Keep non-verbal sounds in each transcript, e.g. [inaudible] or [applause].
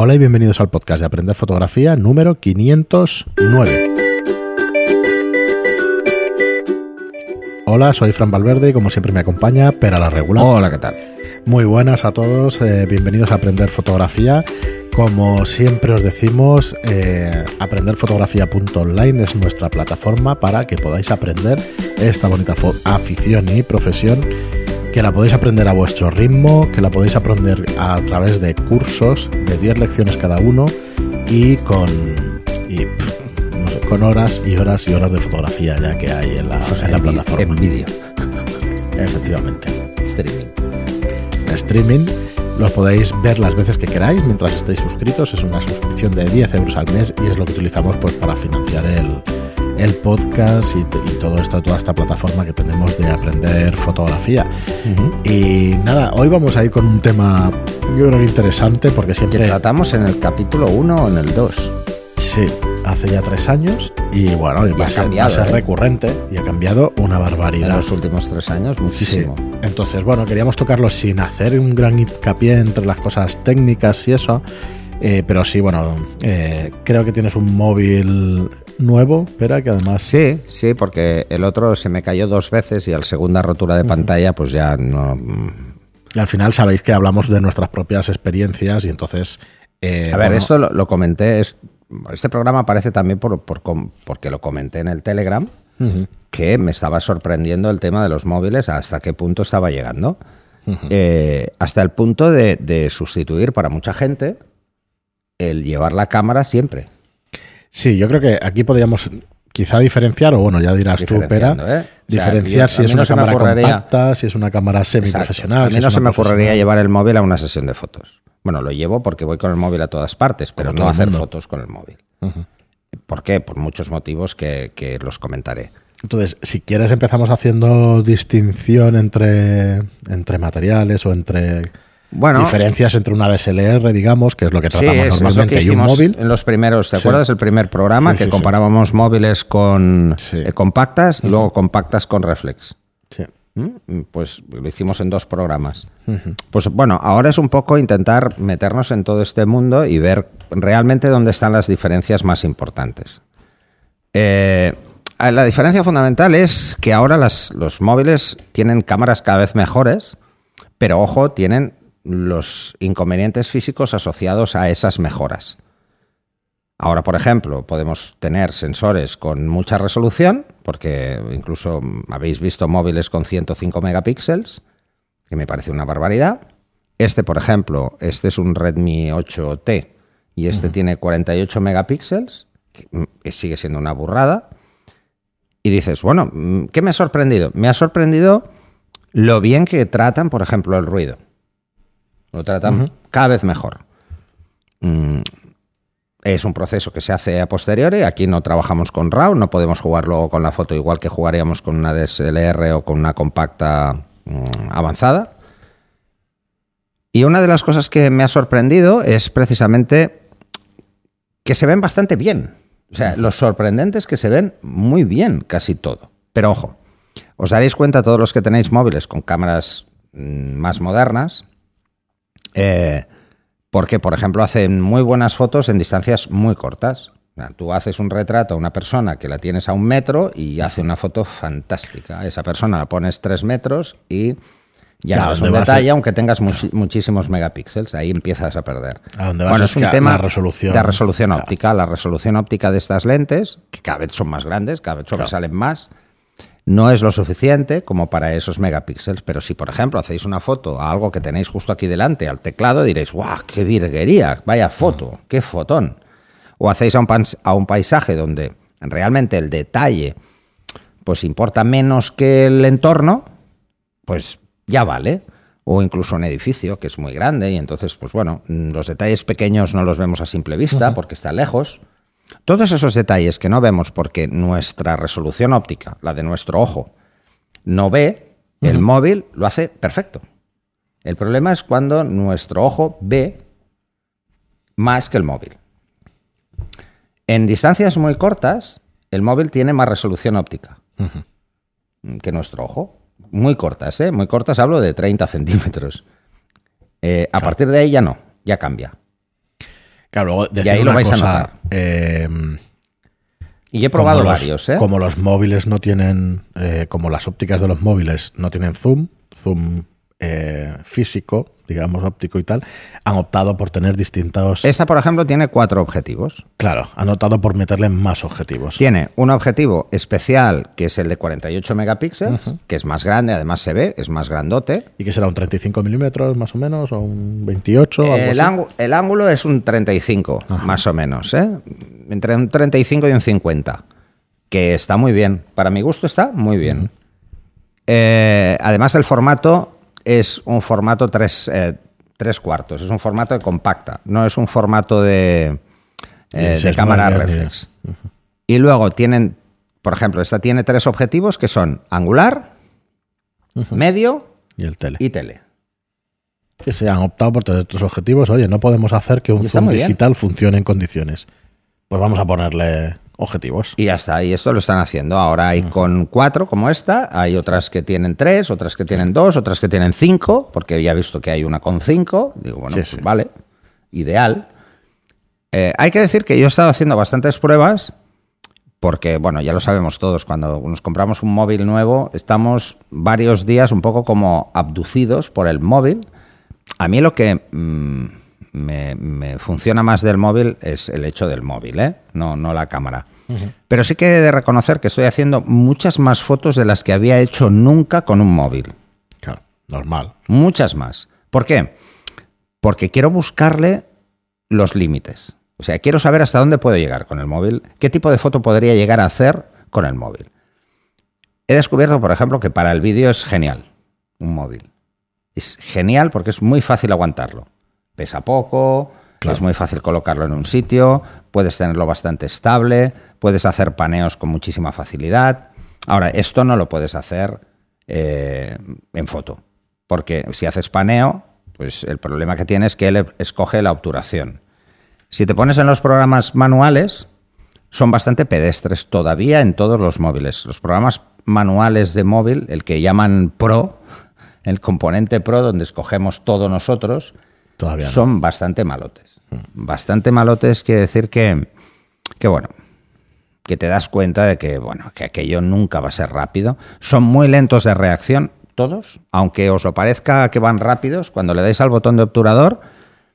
Hola y bienvenidos al podcast de Aprender Fotografía número 509. Hola, soy Fran Valverde y como siempre me acompaña Pera la Regular. Hola, ¿qué tal? Muy buenas a todos, eh, bienvenidos a Aprender Fotografía. Como siempre os decimos, eh, aprenderfotografía.online es nuestra plataforma para que podáis aprender esta bonita afición y profesión que la podéis aprender a vuestro ritmo, que la podéis aprender a través de cursos de 10 lecciones cada uno y con, con horas y horas y horas de fotografía ya que hay en la, plataforma. En vídeo. Efectivamente. Streaming. Streaming. Los podéis ver las veces que queráis mientras estéis suscritos. Es una suscripción de 10 euros al mes y es lo que utilizamos pues, para financiar el, el podcast y, todo esto, toda esta plataforma que tenemos de aprender fotografía. Y nada, hoy vamos a ir con un tema, yo creo que interesante, porque siempre. tratamos en el capítulo 1 o en el 2. Sí, hace ya tres años y bueno, va, a ser, ¿eh? recurrente y ha cambiado una barbaridad. En los últimos tres años, muchísimo. Entonces, bueno, queríamos tocarlo sin hacer un gran hincapié entre las cosas técnicas y eso. Eh, pero sí, bueno, eh, creo que tienes un móvil nuevo, pero que además... Sí, sí, porque el otro se me cayó dos veces y al segunda rotura de pantalla pues ya no... Y al final sabéis que hablamos de nuestras propias experiencias y entonces... Eh, a ver, esto lo, comenté, este programa aparece también por, porque lo comenté en el Telegram, que me estaba sorprendiendo el tema de los móviles, hasta qué punto estaba llegando. Eh, hasta el punto de sustituir para mucha gente el llevar la cámara siempre. Sí, yo creo que aquí podríamos quizá diferenciar, o bueno, ya dirás tú, Pera, ¿eh? diferenciar si es una cámara compacta, si es una cámara semiprofesional. A mí no se me ocurriría llevar el móvil a una sesión de fotos. Bueno, lo llevo porque voy con el móvil a todas partes, pero no hacer fotos con el móvil. ¿Por qué? Por muchos motivos que, que los comentaré. Entonces, si quieres empezamos haciendo distinción entre, entre materiales o entre bueno, diferencias entre una DSLR, digamos, que es lo que tratamos normalmente, y un móvil. En los primeros, ¿te acuerdas del primer programa que comparábamos móviles con eh, compactas y luego compactas con reflex? Sí. ¿Mm? Pues lo hicimos en dos programas. Pues bueno, ahora es un poco intentar meternos en todo este mundo y ver realmente dónde están las diferencias más importantes. Eh, la diferencia fundamental es que ahora las, los móviles tienen cámaras cada vez mejores, pero ojo, tienen los inconvenientes físicos asociados a esas mejoras. Ahora, por ejemplo, podemos tener sensores con mucha resolución, porque incluso habéis visto móviles con 105 megapíxeles, que me parece una barbaridad. Este, por ejemplo, este es un Redmi 8T y este tiene 48 megapíxeles, que sigue siendo una burrada. Y dices, bueno, ¿qué me ha sorprendido? Me ha sorprendido lo bien que tratan, por ejemplo, el ruido. Lo tratan cada vez mejor. Mm, es un proceso que se hace a posteriori. Aquí no trabajamos con RAW, no podemos jugarlo con la foto igual que jugaríamos con una DSLR o con una compacta mm, avanzada. Y una de las cosas que me ha sorprendido es precisamente que se ven bastante bien. O sea, lo sorprendente es que se ven muy bien casi todo. Pero ojo, os daréis cuenta todos los que tenéis móviles con cámaras mm, más modernas, eh, porque, por ejemplo, hacen muy buenas fotos en distancias muy cortas. Tú haces un retrato a una persona que la tienes a un metro y hace una foto fantástica. esa persona la pones tres metros y ya no es un detalle, aunque tengas muchísimos megapíxeles. Ahí empiezas a perder. bueno, es un tema resolución. de resolución óptica. La resolución óptica de estas lentes, que cada vez son más grandes, cada vez sobresalen más, no es lo suficiente como para esos megapíxeles, pero si por ejemplo hacéis una foto a algo que tenéis justo aquí delante, al teclado, diréis, ¡guau! ¡Qué virguería! Vaya foto, qué fotón. O hacéis a un, a un paisaje donde realmente el detalle pues importa menos que el entorno, pues ya vale. O incluso un edificio que es muy grande y entonces, pues bueno, los detalles pequeños no los vemos a simple vista porque está lejos. Todos esos detalles que no vemos porque nuestra resolución óptica, la de nuestro ojo, no ve, el móvil lo hace perfecto. El problema es cuando nuestro ojo ve más que el móvil. En distancias muy cortas, el móvil tiene más resolución óptica que nuestro ojo. Muy cortas, ¿eh? Muy cortas, hablo de 30 centímetros. Eh, a partir de ahí ya no, ya cambia. Claro, luego y ahí lo vais a notar. Eh, y he probado varios, ¿eh? Como los móviles no tienen, eh, como las ópticas de los móviles no tienen zoom, zoom eh, físico, digamos óptico y tal, han optado por tener distintos... Esta, por ejemplo, tiene cuatro objetivos. Claro, han optado por meterle más objetivos. Tiene un objetivo especial, que es el de 48 megapíxeles, que es más grande, además se ve, es más grandote. ¿Y que será un 35 milímetros más o menos, o un 28? El, el, ángulo es un 35, más o menos, ¿eh? entre un 35 y un 50, que está muy bien. Para mi gusto está muy bien. Eh, además, el formato es un formato tres, eh, tres, cuartos, es un formato de compacta, no es un formato de, eh, cámara reflex. Y luego tienen, por ejemplo, esta tiene tres objetivos que son angular, medio y el tele. Y tele. Que se han optado por tener tres objetivos. Oye, no podemos hacer que un zoom digital funcione en condiciones. Pues vamos a ponerle objetivos. Y ya está, y esto lo están haciendo. Ahora hay con cuatro como esta, hay otras que tienen tres, otras que tienen dos, otras que tienen cinco, porque ya he visto que hay una con cinco. Digo, bueno, pues vale, ideal. Eh, hay que decir que yo he estado haciendo bastantes pruebas, porque, bueno, ya lo sabemos todos, cuando nos compramos un móvil nuevo, estamos varios días un poco como abducidos por el móvil. A mí lo que... Mm, me, funciona más del móvil es el hecho del móvil, ¿eh? no, no la cámara. Pero sí que he de reconocer que estoy haciendo muchas más fotos de las que había hecho nunca con un móvil. Claro, normal. Muchas más. ¿Por qué? Porque quiero buscarle los límites. O sea, quiero saber hasta dónde puedo llegar con el móvil, qué tipo de foto podría llegar a hacer con el móvil. He descubierto, por ejemplo, que para el vídeo es genial un móvil. Es genial porque es muy fácil aguantarlo pesa poco, es muy fácil colocarlo en un sitio, puedes tenerlo bastante estable, puedes hacer paneos con muchísima facilidad. Ahora, esto no lo puedes hacer eh, en foto, porque si haces paneo, pues el problema que tienes es que él escoge la obturación. Si te pones en los programas manuales, son bastante pedestres todavía en todos los móviles. Los programas manuales de móvil, el que llaman Pro, el componente Pro, donde escogemos todo nosotros, son bastante malotes. Mm. Bastante malotes quiere decir que, que, bueno, que te das cuenta de que, bueno, que aquello nunca va a ser rápido. Son muy lentos de reacción, todos, aunque os lo parezca que van rápidos, cuando le dais al botón de obturador,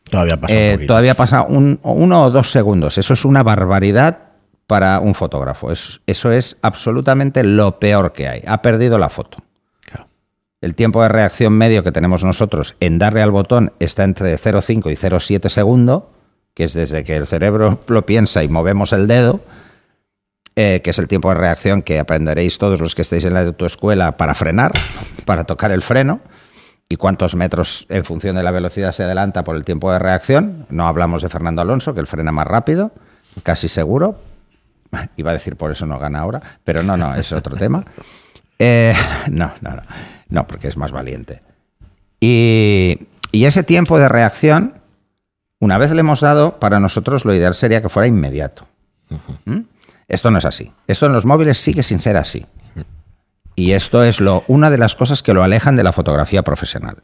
todavía pasa, eh, todavía pasa un, uno o dos segundos. Eso es una barbaridad para un fotógrafo. eso es absolutamente lo peor que hay. Ha perdido la foto. El tiempo de reacción medio que tenemos nosotros en darle al botón está entre 0,5 y 0,7 segundos, que es desde que el cerebro [laughs] lo piensa y movemos el dedo, eh, que es el tiempo de reacción que aprenderéis todos los que estéis en la autoescuela para frenar, [laughs] para tocar el freno, y cuántos metros en función de la velocidad se adelanta por el tiempo de reacción. No hablamos de Fernando Alonso, que él frena más rápido, casi seguro. [laughs] Iba a decir por eso no gana ahora, pero no, no, es otro tema. Eh, no, no, no. No, porque es más valiente. Y, ese tiempo de reacción, una vez le hemos dado, para nosotros lo ideal sería que fuera inmediato. ¿Mm? Esto no es así. Esto en los móviles sigue sin ser así. Y esto es lo, una de las cosas que lo alejan de la fotografía profesional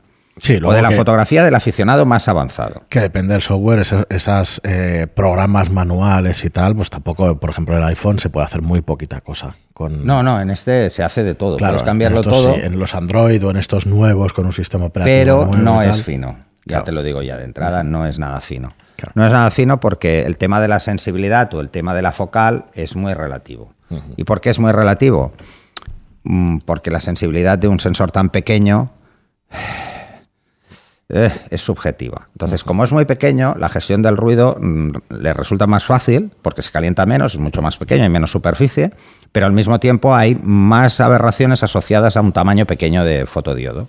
o de la fotografía del aficionado más avanzado. Que depende del software, esos eh, programas manuales y tal, pues tampoco, por ejemplo, en el iPhone se puede hacer muy poquita cosa. Con... No, no, en este se hace de todo. Claro, Puedes cambiarlo todo. en los Android o en estos nuevos con un sistema operativo. Pero no es fino. Ya te lo digo ya de entrada, no es nada fino. No es nada fino porque el tema de la sensibilidad o el tema de la focal es muy relativo. ¿Y por qué es muy relativo? Mm, porque la sensibilidad de un sensor tan pequeño eh, es subjetiva. Entonces, como es muy pequeño, la gestión del ruido mm, le resulta más fácil porque se calienta menos, es mucho más pequeño, y menos superficie, pero al mismo tiempo hay más aberraciones asociadas a un tamaño pequeño de fotodiodo.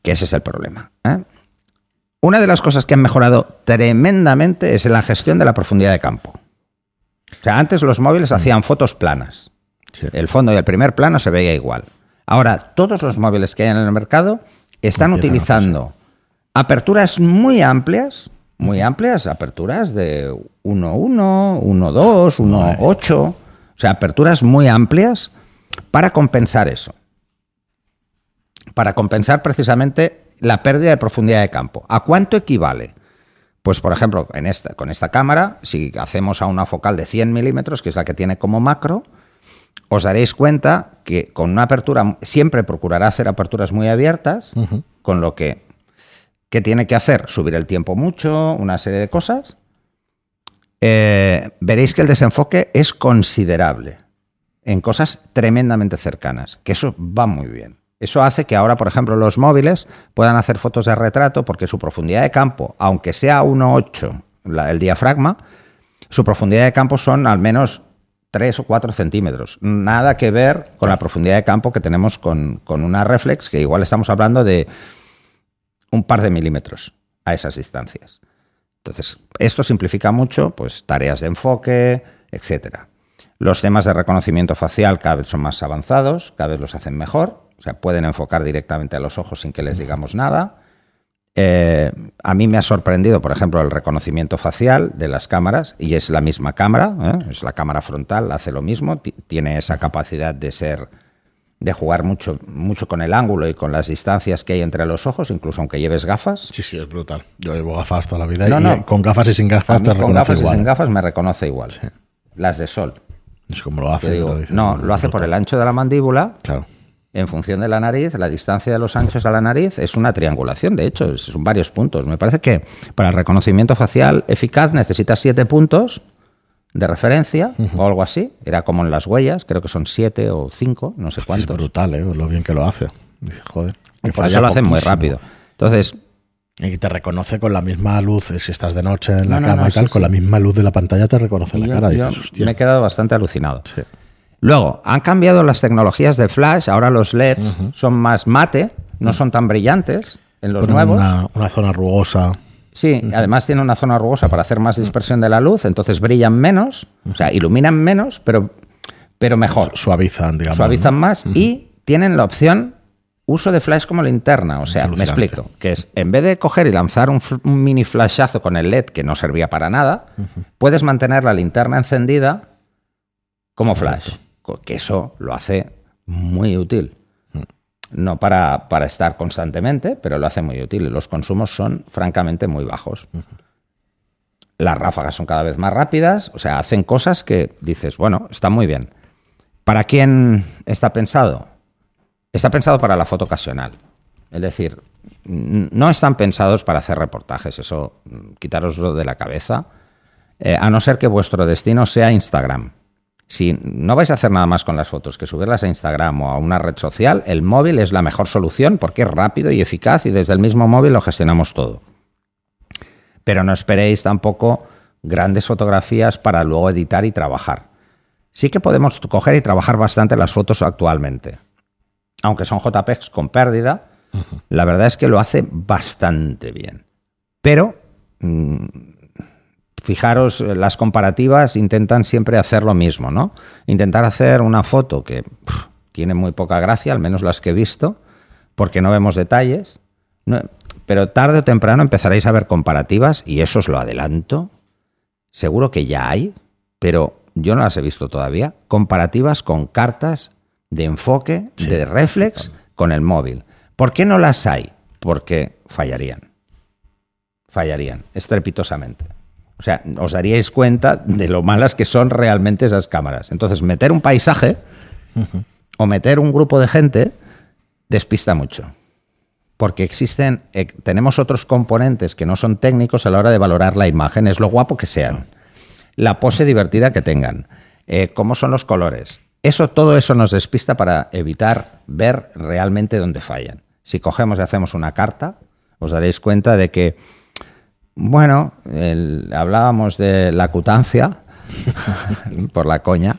Que ese es el problema. ¿eh? Una de las cosas que han mejorado tremendamente es en la gestión de la profundidad de campo. O sea, antes los móviles hacían fotos planas. El fondo y el primer plano se veía igual. Ahora, todos los móviles que hay en el mercado están utilizando aperturas muy amplias, muy amplias, aperturas de 1.1, 1.2, 1.8, o sea, aperturas muy amplias para compensar eso. Para compensar precisamente la pérdida de profundidad de campo. ¿A cuánto equivale? Pues, por ejemplo, en esta, con esta cámara, si hacemos a una focal de 100 milímetros, que es la que tiene como macro, os daréis cuenta que con una apertura, siempre procurará hacer aperturas muy abiertas, con lo que, ¿qué tiene que hacer? Subir el tiempo mucho, una serie de cosas. Eh, veréis que el desenfoque es considerable en cosas tremendamente cercanas, que eso va muy bien. Eso hace que ahora, por ejemplo, los móviles puedan hacer fotos de retrato porque su profundidad de campo, aunque sea 1,8 el diafragma, su profundidad de campo son al menos 3 o 4 centímetros. Nada que ver con la profundidad de campo que tenemos con, una reflex, que igual estamos hablando de un par de milímetros a esas distancias. Entonces, esto simplifica mucho pues, tareas de enfoque, etcétera. Los temas de reconocimiento facial cada vez son más avanzados, cada vez los hacen mejor, o sea, pueden enfocar directamente a los ojos sin que les digamos nada. Eh, a mí me ha sorprendido, por ejemplo, el reconocimiento facial de las cámaras, y es la misma cámara, ¿eh? es la cámara frontal, hace lo mismo, tiene esa capacidad de ser, de jugar mucho, mucho con el ángulo y con las distancias que hay entre los ojos, incluso aunque lleves gafas. Sí, sí, es brutal. Yo llevo gafas toda la vida y con gafas y sin gafas te Con gafas y sin gafas me reconoce igual. Las de sol. Es como lo hace. no, lo hace por el ancho de la mandíbula. Claro. En función de la nariz, la distancia de los anchos a la nariz es una triangulación, de hecho, son varios puntos. Me parece que para el reconocimiento facial eficaz necesitas siete puntos de referencia o algo así. Era como en las huellas, creo que son siete o cinco, no sé cuántos. Es brutal, ¿eh? lo bien que lo hace. Joder. por eso lo hacen muy rápido. Entonces, y te reconoce con la misma luz, si estás de noche en la cama y tal, con la misma luz de la pantalla te reconoce la cara. me he quedado bastante alucinado. Luego, han cambiado las tecnologías de flash, ahora los LEDs son más mate, no son tan brillantes en los nuevos. Una, zona rugosa. Sí, además tiene una zona rugosa para hacer más dispersión de la luz, entonces brillan menos, o sea, iluminan menos, pero, pero mejor. Suavizan, digamos. Suavizan más y tienen la opción uso de flash como linterna. O sea, me explico, que es en vez de coger y lanzar un, mini flashazo con el LED que no servía para nada, puedes mantener la linterna encendida como flash. Que eso lo hace muy útil. No para, para, estar constantemente, pero lo hace muy útil. Los consumos son francamente muy bajos. Las ráfagas son cada vez más rápidas, o sea, hacen cosas que dices, bueno, está muy bien. ¿Para quién está pensado? está pensado para la foto ocasional. Es decir, no están pensados para hacer reportajes, eso quitároslo de la cabeza, eh, a no ser que vuestro destino sea Instagram. Si no vais a hacer nada más con las fotos que subirlas a Instagram o a una red social, el móvil es la mejor solución porque es rápido y eficaz y desde el mismo móvil lo gestionamos todo. Pero no esperéis tampoco grandes fotografías para luego editar y trabajar. Sí que podemos coger y trabajar bastante las fotos actualmente aunque son JPEGs con pérdida, la verdad es que lo hace bastante bien. Pero, mm, fijaros, las comparativas intentan siempre hacer lo mismo, ¿no? Intentar hacer una foto que tiene muy poca gracia, al menos las que he visto, porque no vemos detalles. pero tarde o temprano empezaréis a ver comparativas, y eso os lo adelanto. Seguro que ya hay, pero yo no las he visto todavía. Comparativas con cartas de enfoque, de reflex con el móvil. ¿Por qué no las hay? Porque fallarían. Fallarían, estrepitosamente. O sea, os daríais cuenta de lo malas que son realmente esas cámaras. Entonces, meter un paisaje o meter un grupo de gente despista mucho. Porque existen, eh, tenemos otros componentes que no son técnicos a la hora de valorar la imagen. Es lo guapo que sean, la pose divertida que tengan, eh, cómo son los colores, eso, todo eso nos despista para evitar ver realmente dónde fallan. Si cogemos y hacemos una carta, os daréis cuenta de que, bueno, hablábamos de la cutancia [laughs] por la coña,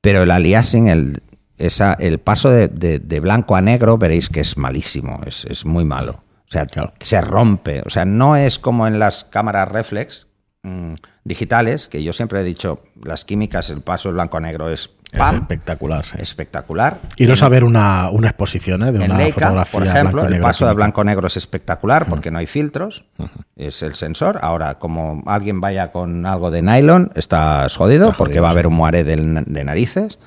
pero el aliasing, el, esa, el paso de, blanco a negro, veréis que es malísimo, es, muy malo. O sea, se rompe. O sea, no es como en las cámaras reflex mm, digitales, que yo siempre he dicho, las químicas, el paso de blanco a negro es espectacular. Espectacular. Y no saber una, una exposición ¿eh? de una fotografía. Por ejemplo, el paso de blanco-negro es espectacular porque no hay filtros. Es el sensor. Ahora, como alguien vaya con algo de nylon, estás jodido, porque va a haber un moaré de, narices.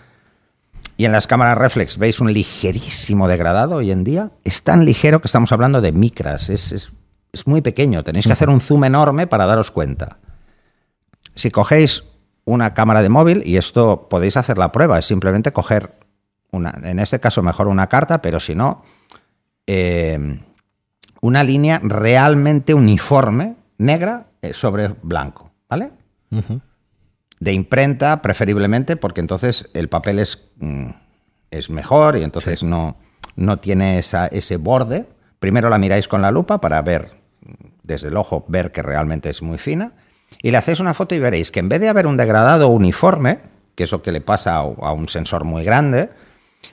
Y en las cámaras reflex veis un ligerísimo degradado hoy en día. Es tan ligero que estamos hablando de micras. Es, es muy pequeño, tenéis que hacer un zoom enorme para daros cuenta. Si cogéis una cámara de móvil, y esto podéis hacer la prueba, es simplemente coger, una, en este caso mejor una carta, pero si no, eh, una línea realmente uniforme, negra, eh, sobre blanco, ¿vale? De imprenta, preferiblemente, porque entonces el papel es, mm, es mejor y entonces no, no tiene ese borde. Primero la miráis con la lupa para ver, desde el ojo, ver que realmente es muy fina. Y le hacéis una foto y veréis que en vez de haber un degradado uniforme, que es lo que le pasa a un sensor muy grande,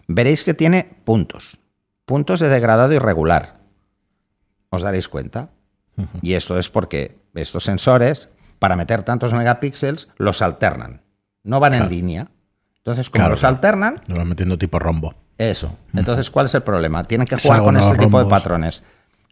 veréis que tiene puntos. Puntos de degradado irregular. Os daréis cuenta. Y esto es porque estos sensores, para meter tantos megapíxeles, los alternan. No van en línea. Entonces, como los alternan. Lo van metiendo tipo rombo. Eso. Entonces, ¿cuál es el problema? Tienen que jugar con este tipo de patrones.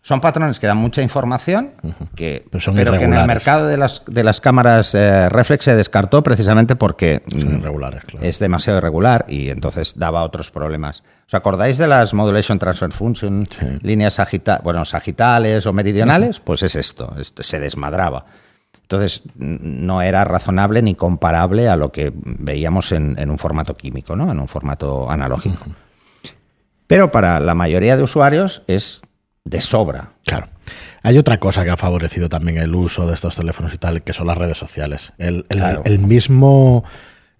Son patrones que dan mucha información, que, pero, que en el mercado de las, de las cámaras eh, reflex se descartó precisamente porque mm, es demasiado irregular y entonces daba otros problemas. ¿Os acordáis de las Modulation Transfer Function, líneas bueno, sagitales o meridionales? Pues es esto, se desmadraba. Entonces no era razonable ni comparable a lo que veíamos en, en un formato químico, ¿no? en un formato analógico. Pero para la mayoría de usuarios es de sobra. Claro. Hay otra cosa que ha favorecido también el uso de estos teléfonos y tal, que son las redes sociales. El, mismo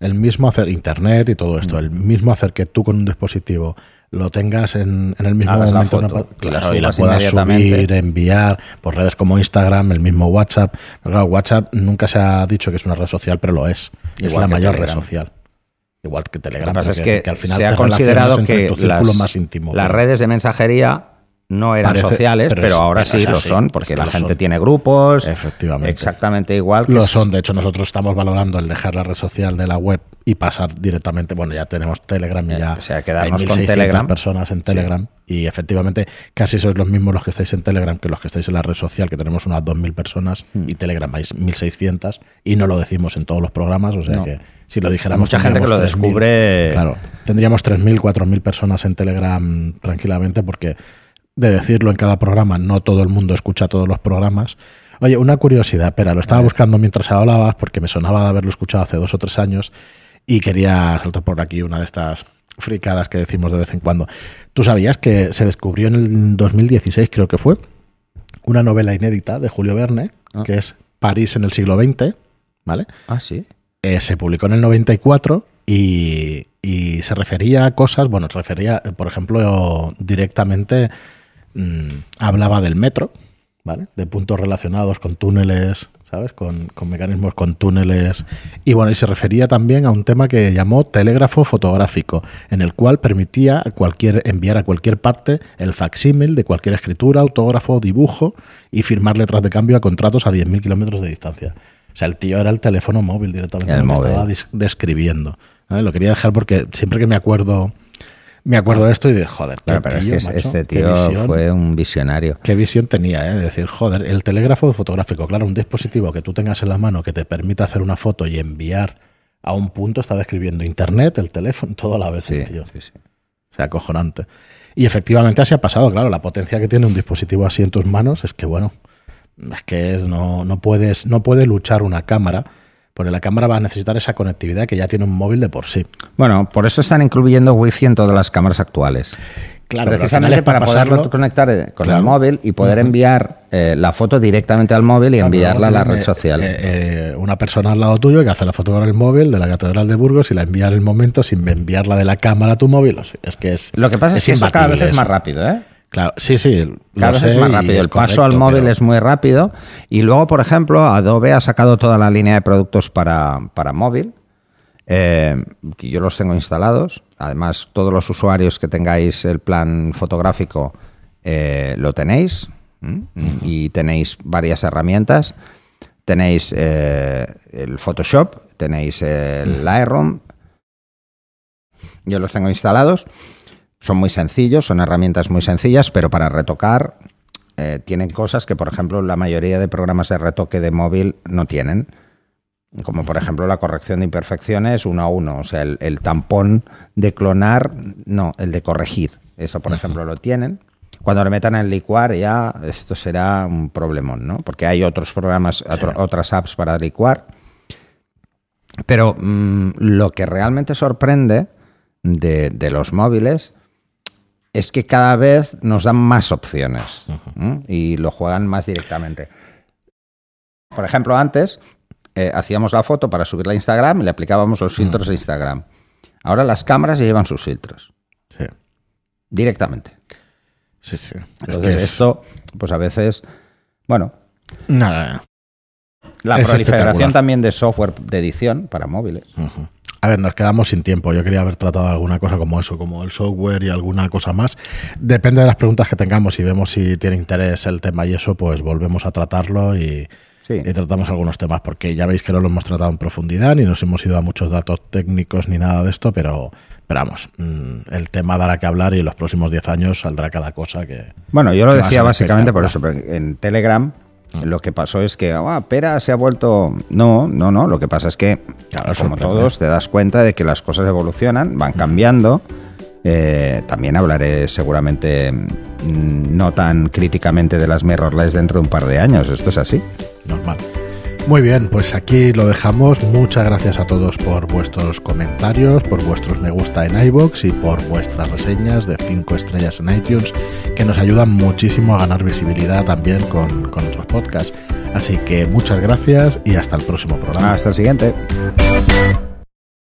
el mismo hacer internet y todo esto, el mismo hacer que tú con un dispositivo lo tengas en, el mismo momento y la, puedas subir, enviar por redes como Instagram, el mismo WhatsApp. Pero claro, WhatsApp nunca se ha dicho que es una red social, pero lo es. es la mayor red social. Igual que Telegram. Lo que pasa es que, al final se ha considerado que las, más íntimo, las redes de mensajería no eran sociales, pero, ahora sí lo son, porque la gente tiene grupos. Efectivamente. Exactamente igual. Que lo son. De hecho, nosotros estamos valorando el dejar la red social de la web y pasar directamente. Bueno, ya tenemos Telegram y eh, ya. O sea, quedarnos con Telegram. personas en Telegram. Y efectivamente, casi sois los mismos los que estáis en Telegram que los que estáis en la red social, que tenemos unas 2.000 personas hmm. y Telegram hay 1.600. Y no lo decimos en todos los programas. O sea que si lo dijéramos. Mucha gente que lo descubre. Claro. Tendríamos 3.000, 4.000 personas en Telegram tranquilamente porque de decirlo en cada programa, no todo el mundo escucha todos los programas. Oye, una curiosidad, espera, lo estaba buscando mientras hablabas porque me sonaba de haberlo escuchado hace dos o tres años y quería saltar por aquí una de estas fricadas que decimos de vez en cuando. ¿Tú sabías que se descubrió en el 2016, creo que fue, una novela inédita de Julio Verne, ah. que es París en el siglo XX, ¿vale? Ah, sí. Eh, se publicó en el 94 y, y se refería a cosas, bueno, se refería, por ejemplo, directamente Mm, hablaba del metro, ¿vale? De puntos relacionados con túneles, ¿sabes? Con, mecanismos con túneles. Y bueno, y se refería también a un tema que llamó telégrafo fotográfico, en el cual permitía cualquier, enviar a cualquier parte el facsímil de cualquier escritura, autógrafo, dibujo y firmar letras de cambio a contratos a 10.000 kilómetros de distancia. O sea, el tío era el teléfono móvil directamente, el estaba describiendo. Lo quería dejar porque siempre que me acuerdo me acuerdo de esto y de joder, pero es que este tío fue un visionario. Qué visión tenía, ¿eh? De decir, joder, el telégrafo fotográfico, claro, un dispositivo que tú tengas en la mano que te permita hacer una foto y enviar a un punto, está describiendo internet, el teléfono, [laughs] todo a la vez, sí, tío. Sí, sí. O sea, acojonante. Y efectivamente así ha pasado, claro, la potencia que tiene un dispositivo así en tus manos es que, bueno, es que no, no, puedes, no puede luchar una cámara porque la cámara va a necesitar esa conectividad que ya tiene un móvil de por sí. Bueno, por eso están incluyendo Wi-Fi en todas las cámaras actuales. Claro, precisamente para, poderlo conectar eh, con el móvil y poder enviar eh, la foto directamente al móvil y enviarla a la red social. Eh, una persona al lado tuyo que hace la foto con el móvil de la Catedral de Burgos y la envía en el momento sin enviarla de la cámara a tu móvil. Es que es. Lo que pasa es, que eso cada vez es más rápido, ¿eh? Claro, sí, sí. Cada vez es más rápido. El paso al móvil es muy rápido. Y luego, por ejemplo, Adobe ha sacado toda la línea de productos para, móvil. Eh, que yo los tengo instalados. Además, todos los usuarios que tengáis el plan fotográfico eh, lo tenéis. Y tenéis varias herramientas. Tenéis eh, el Photoshop, tenéis el Lightroom. Yo los tengo instalados. Son muy sencillos, son herramientas muy sencillas, pero para retocar eh, tienen cosas que, por ejemplo, la mayoría de programas de retoque de móvil no tienen. Como por ejemplo la corrección de imperfecciones uno a uno. O sea, el, tampón de clonar, no, el de corregir. Eso, por ejemplo, lo tienen. Cuando le metan el licuar ya esto será un problemón, ¿no? Porque hay otros programas, otras apps para licuar. Pero mm, lo que realmente sorprende de, los móviles es que cada vez nos dan más opciones y lo juegan más directamente. Por ejemplo, antes eh, hacíamos la foto para subirla a Instagram y le aplicábamos los filtros de Instagram. Ahora las cámaras ya llevan sus filtros. Sí. Directamente. Sí, sí. Entonces, esto, pues a veces, bueno. Nada. La proliferación también de software de edición para móviles. A ver, nos quedamos sin tiempo. Yo quería haber tratado alguna cosa como eso, como el software y alguna cosa más. Depende de las preguntas que tengamos y vemos si tiene interés el tema y eso, pues volvemos a tratarlo y, y tratamos algunos temas, porque ya veis que no lo hemos tratado en profundidad, ni nos hemos ido a muchos datos técnicos ni nada de esto, pero, vamos, mm, el tema dará que hablar y en los próximos 10 años saldrá cada cosa que... Bueno, yo lo decía básicamente por eso, en Telegram. Lo que pasó es que, ah, Pera se ha vuelto... No, no, no, lo que pasa es que, claro, como todos, te das cuenta de que las cosas evolucionan, van cambiando. Eh, también hablaré seguramente mm, no tan críticamente de las mirrorless dentro de un par de años. Esto es así. Normal. Muy bien, pues aquí lo dejamos. Muchas gracias a todos por vuestros comentarios, por vuestros me gusta en iBox y por vuestras reseñas de 5 estrellas en iTunes, que nos ayudan muchísimo a ganar visibilidad también con, con otros podcasts. Así que muchas gracias y hasta el próximo programa. Hasta el siguiente.